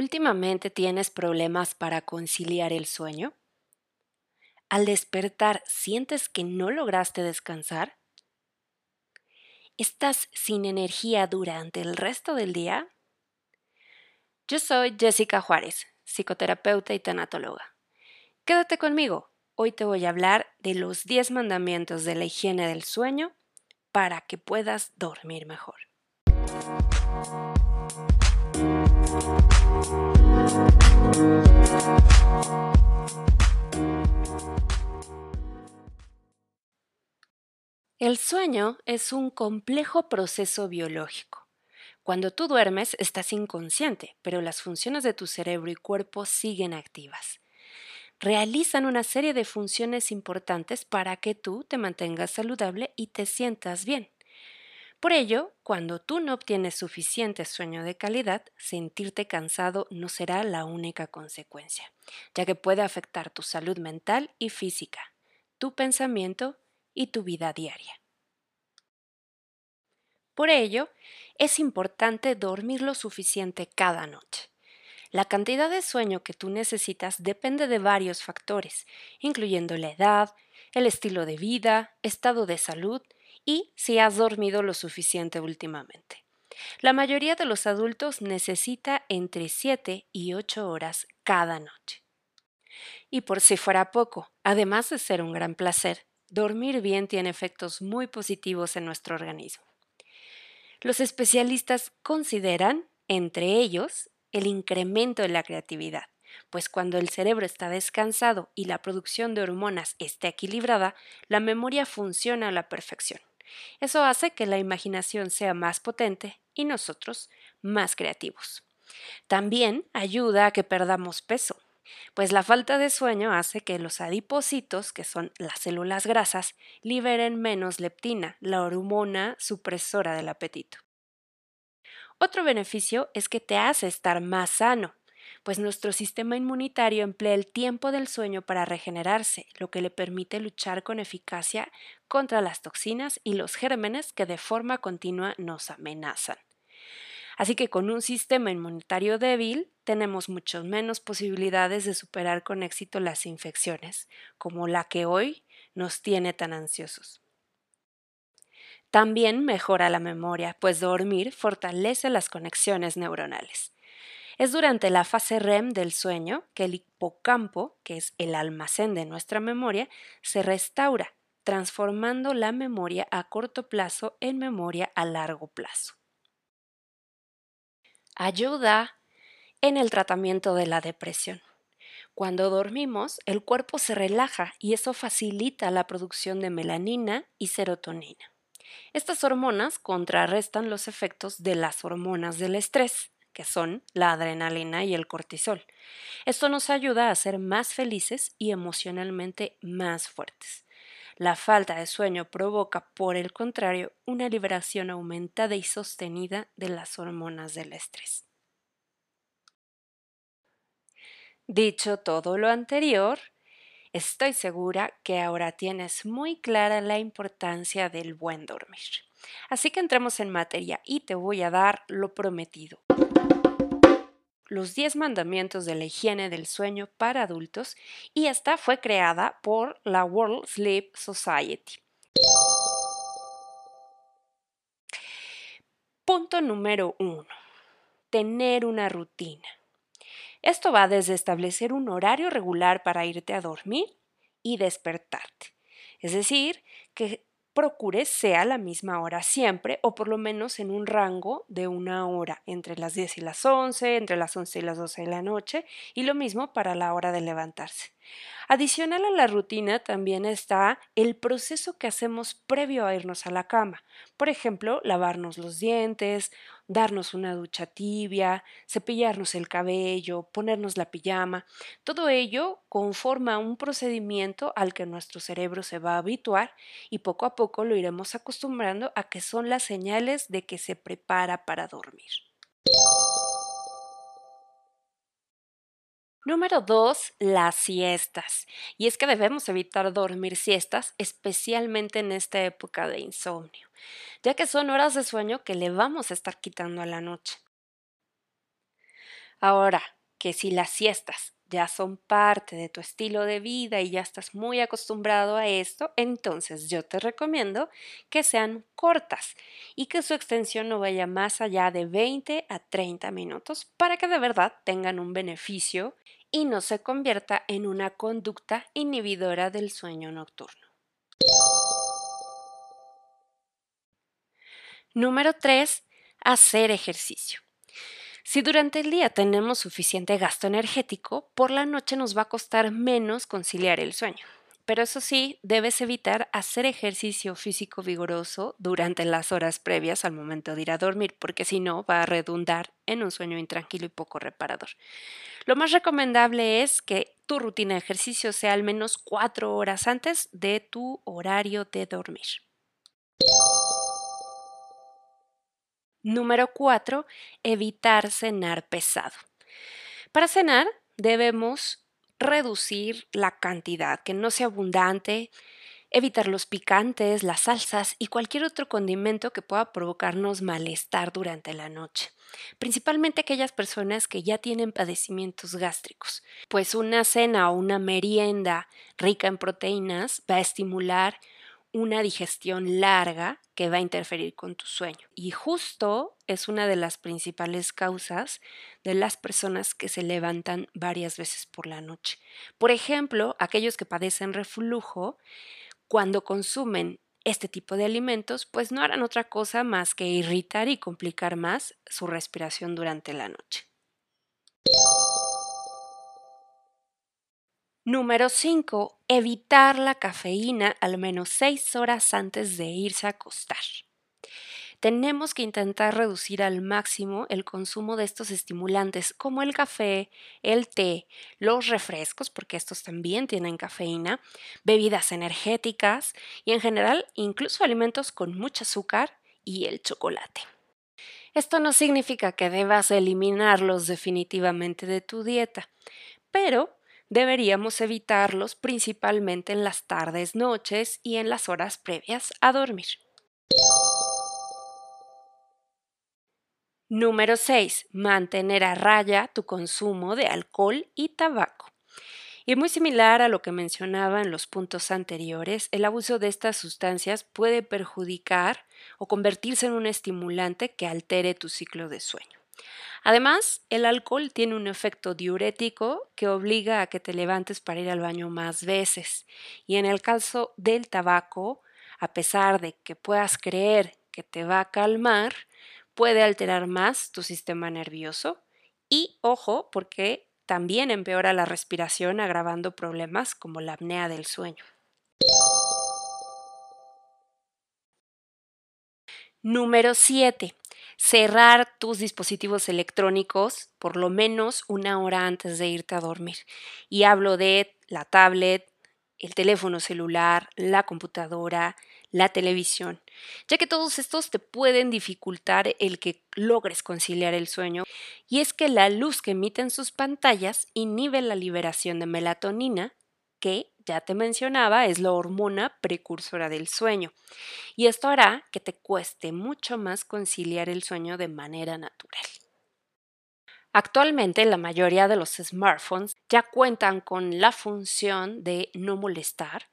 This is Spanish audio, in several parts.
¿Últimamente tienes problemas para conciliar el sueño? ¿Al despertar sientes que no lograste descansar? ¿Estás sin energía durante el resto del día? Yo soy Jessica Juárez, psicoterapeuta y tanatóloga. Quédate conmigo, hoy te voy a hablar de los 10 mandamientos de la higiene del sueño para que puedas dormir mejor. El sueño es un complejo proceso biológico. Cuando tú duermes estás inconsciente, pero las funciones de tu cerebro y cuerpo siguen activas. Realizan una serie de funciones importantes para que tú te mantengas saludable y te sientas bien. Por ello, cuando tú no obtienes suficiente sueño de calidad, sentirte cansado no será la única consecuencia, ya que puede afectar tu salud mental y física, tu pensamiento y tu vida diaria. Por ello, es importante dormir lo suficiente cada noche. La cantidad de sueño que tú necesitas depende de varios factores, incluyendo la edad, el estilo de vida, estado de salud y si has dormido lo suficiente últimamente. La mayoría de los adultos necesita entre 7 y 8 horas cada noche. Y por si fuera poco, además de ser un gran placer, Dormir bien tiene efectos muy positivos en nuestro organismo. Los especialistas consideran, entre ellos, el incremento de la creatividad, pues cuando el cerebro está descansado y la producción de hormonas está equilibrada, la memoria funciona a la perfección. Eso hace que la imaginación sea más potente y nosotros más creativos. También ayuda a que perdamos peso, pues la falta de sueño hace que los adipocitos, que son las células grasas, liberen menos leptina, la hormona supresora del apetito. Otro beneficio es que te hace estar más sano, pues nuestro sistema inmunitario emplea el tiempo del sueño para regenerarse, lo que le permite luchar con eficacia contra las toxinas y los gérmenes que de forma continua nos amenazan. Así que con un sistema inmunitario débil tenemos mucho menos posibilidades de superar con éxito las infecciones, como la que hoy nos tiene tan ansiosos. También mejora la memoria, pues dormir fortalece las conexiones neuronales. Es durante la fase REM del sueño que el hipocampo, que es el almacén de nuestra memoria, se restaura, transformando la memoria a corto plazo en memoria a largo plazo ayuda en el tratamiento de la depresión. Cuando dormimos, el cuerpo se relaja y eso facilita la producción de melanina y serotonina. Estas hormonas contrarrestan los efectos de las hormonas del estrés, que son la adrenalina y el cortisol. Esto nos ayuda a ser más felices y emocionalmente más fuertes. La falta de sueño provoca, por el contrario, una liberación aumentada y sostenida de las hormonas del estrés. Dicho todo lo anterior, estoy segura que ahora tienes muy clara la importancia del buen dormir. Así que entremos en materia y te voy a dar lo prometido los 10 mandamientos de la higiene del sueño para adultos y esta fue creada por la World Sleep Society. Punto número 1. Tener una rutina. Esto va desde establecer un horario regular para irte a dormir y despertarte. Es decir, que procures sea la misma hora siempre o por lo menos en un rango de una hora entre las 10 y las 11, entre las 11 y las 12 de la noche y lo mismo para la hora de levantarse. Adicional a la rutina también está el proceso que hacemos previo a irnos a la cama. Por ejemplo, lavarnos los dientes, darnos una ducha tibia, cepillarnos el cabello, ponernos la pijama. Todo ello conforma un procedimiento al que nuestro cerebro se va a habituar y poco a poco lo iremos acostumbrando a que son las señales de que se prepara para dormir. Número 2. Las siestas. Y es que debemos evitar dormir siestas, especialmente en esta época de insomnio, ya que son horas de sueño que le vamos a estar quitando a la noche. Ahora, que si las siestas ya son parte de tu estilo de vida y ya estás muy acostumbrado a esto, entonces yo te recomiendo que sean cortas y que su extensión no vaya más allá de 20 a 30 minutos para que de verdad tengan un beneficio y no se convierta en una conducta inhibidora del sueño nocturno. Número 3. Hacer ejercicio. Si durante el día tenemos suficiente gasto energético, por la noche nos va a costar menos conciliar el sueño. Pero eso sí, debes evitar hacer ejercicio físico vigoroso durante las horas previas al momento de ir a dormir, porque si no va a redundar en un sueño intranquilo y poco reparador. Lo más recomendable es que tu rutina de ejercicio sea al menos cuatro horas antes de tu horario de dormir. Número 4. Evitar cenar pesado. Para cenar debemos reducir la cantidad, que no sea abundante, evitar los picantes, las salsas y cualquier otro condimento que pueda provocarnos malestar durante la noche, principalmente aquellas personas que ya tienen padecimientos gástricos, pues una cena o una merienda rica en proteínas va a estimular una digestión larga que va a interferir con tu sueño. Y justo es una de las principales causas de las personas que se levantan varias veces por la noche. Por ejemplo, aquellos que padecen reflujo, cuando consumen este tipo de alimentos, pues no harán otra cosa más que irritar y complicar más su respiración durante la noche. Número 5. Evitar la cafeína al menos 6 horas antes de irse a acostar. Tenemos que intentar reducir al máximo el consumo de estos estimulantes como el café, el té, los refrescos, porque estos también tienen cafeína, bebidas energéticas y en general incluso alimentos con mucho azúcar y el chocolate. Esto no significa que debas eliminarlos definitivamente de tu dieta, pero deberíamos evitarlos principalmente en las tardes, noches y en las horas previas a dormir. Número 6. Mantener a raya tu consumo de alcohol y tabaco. Y muy similar a lo que mencionaba en los puntos anteriores, el abuso de estas sustancias puede perjudicar o convertirse en un estimulante que altere tu ciclo de sueño. Además, el alcohol tiene un efecto diurético que obliga a que te levantes para ir al baño más veces. Y en el caso del tabaco, a pesar de que puedas creer que te va a calmar, puede alterar más tu sistema nervioso. Y ojo, porque también empeora la respiración agravando problemas como la apnea del sueño. Número 7 cerrar tus dispositivos electrónicos por lo menos una hora antes de irte a dormir. Y hablo de la tablet, el teléfono celular, la computadora, la televisión, ya que todos estos te pueden dificultar el que logres conciliar el sueño, y es que la luz que emiten sus pantallas inhibe la liberación de melatonina, que ya te mencionaba, es la hormona precursora del sueño. Y esto hará que te cueste mucho más conciliar el sueño de manera natural. Actualmente la mayoría de los smartphones ya cuentan con la función de no molestar,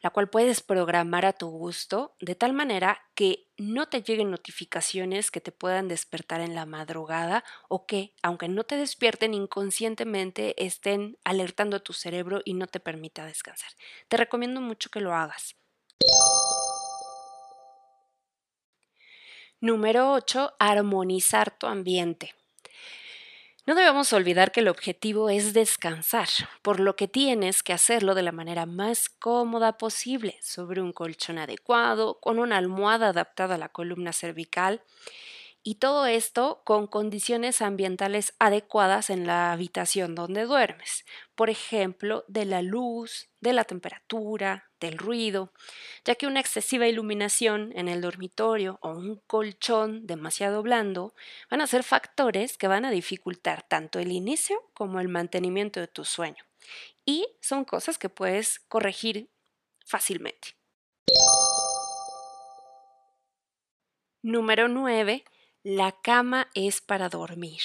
la cual puedes programar a tu gusto de tal manera que no te lleguen notificaciones que te puedan despertar en la madrugada o que, aunque no te despierten inconscientemente, estén alertando a tu cerebro y no te permita descansar. Te recomiendo mucho que lo hagas. Número 8. Armonizar tu ambiente. No debemos olvidar que el objetivo es descansar, por lo que tienes que hacerlo de la manera más cómoda posible, sobre un colchón adecuado, con una almohada adaptada a la columna cervical y todo esto con condiciones ambientales adecuadas en la habitación donde duermes, por ejemplo, de la luz, de la temperatura, del ruido, ya que una excesiva iluminación en el dormitorio o un colchón demasiado blando van a ser factores que van a dificultar tanto el inicio como el mantenimiento de tu sueño. Y son cosas que puedes corregir fácilmente. Número 9 la cama es para dormir.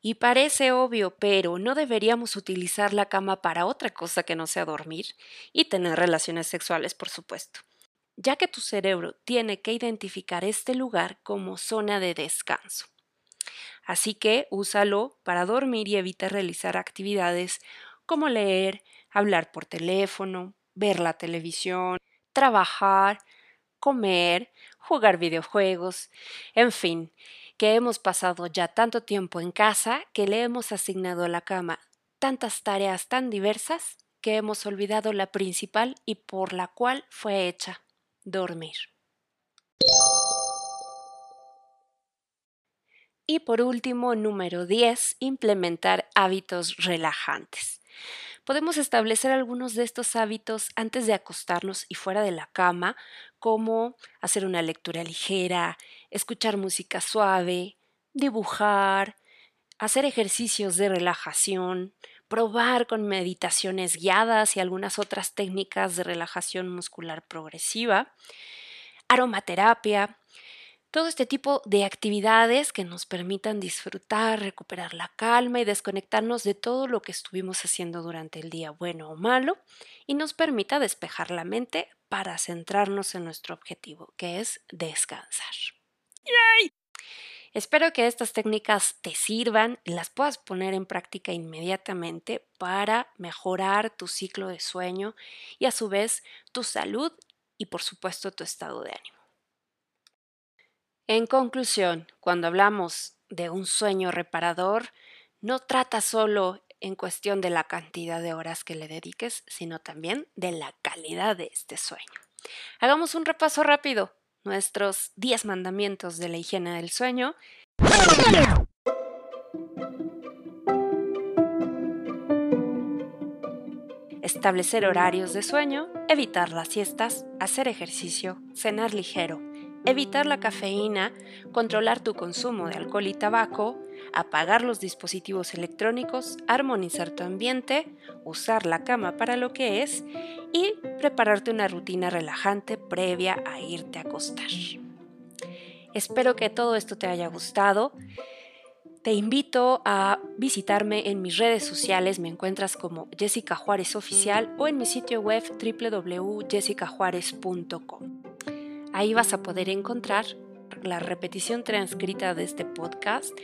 Y parece obvio, pero no deberíamos utilizar la cama para otra cosa que no sea dormir y tener relaciones sexuales, por supuesto, ya que tu cerebro tiene que identificar este lugar como zona de descanso. Así que úsalo para dormir y evita realizar actividades como leer, hablar por teléfono, ver la televisión, trabajar, comer, jugar videojuegos, en fin, que hemos pasado ya tanto tiempo en casa que le hemos asignado a la cama tantas tareas tan diversas que hemos olvidado la principal y por la cual fue hecha, dormir. Y por último, número 10, implementar hábitos relajantes. Podemos establecer algunos de estos hábitos antes de acostarnos y fuera de la cama, como hacer una lectura ligera, escuchar música suave, dibujar, hacer ejercicios de relajación, probar con meditaciones guiadas y algunas otras técnicas de relajación muscular progresiva, aromaterapia, todo este tipo de actividades que nos permitan disfrutar, recuperar la calma y desconectarnos de todo lo que estuvimos haciendo durante el día, bueno o malo, y nos permita despejar la mente para centrarnos en nuestro objetivo, que es descansar. Espero que estas técnicas te sirvan y las puedas poner en práctica inmediatamente para mejorar tu ciclo de sueño y a su vez tu salud y por supuesto tu estado de ánimo. En conclusión, cuando hablamos de un sueño reparador, no trata solo en cuestión de la cantidad de horas que le dediques, sino también de la calidad de este sueño. Hagamos un repaso rápido. Nuestros 10 mandamientos de la higiene del sueño. Establecer horarios de sueño, evitar las siestas, hacer ejercicio, cenar ligero, evitar la cafeína, controlar tu consumo de alcohol y tabaco, apagar los dispositivos electrónicos, armonizar tu ambiente, usar la cama para lo que es y prepararte una rutina relajante previa a irte a acostar. Espero que todo esto te haya gustado. Te invito a visitarme en mis redes sociales, me encuentras como Jessica Juárez Oficial o en mi sitio web www.jessicajuárez.com. Ahí vas a poder encontrar la repetición transcrita de este podcast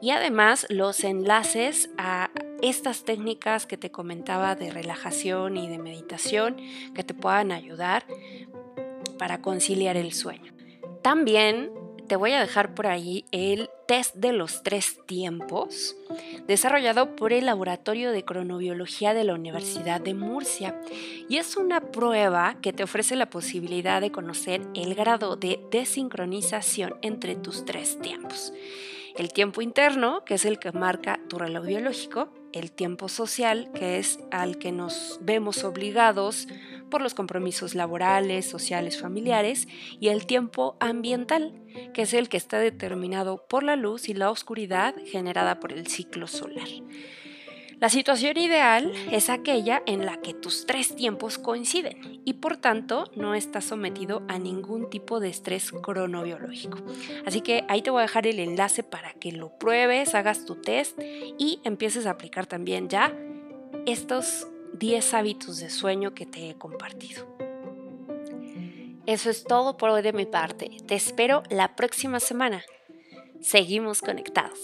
y además los enlaces a estas técnicas que te comentaba de relajación y de meditación que te puedan ayudar para conciliar el sueño. También te voy a dejar por ahí el test de los tres tiempos, desarrollado por el Laboratorio de Cronobiología de la Universidad de Murcia. Y es una prueba que te ofrece la posibilidad de conocer el grado de desincronización entre tus tres tiempos. El tiempo interno, que es el que marca tu reloj biológico, el tiempo social, que es al que nos vemos obligados por los compromisos laborales, sociales, familiares, y el tiempo ambiental, que es el que está determinado por la luz y la oscuridad generada por el ciclo solar. La situación ideal es aquella en la que tus tres tiempos coinciden y por tanto no estás sometido a ningún tipo de estrés cronobiológico. Así que ahí te voy a dejar el enlace para que lo pruebes, hagas tu test y empieces a aplicar también ya estos 10 hábitos de sueño que te he compartido. Eso es todo por hoy de mi parte. Te espero la próxima semana. Seguimos conectados.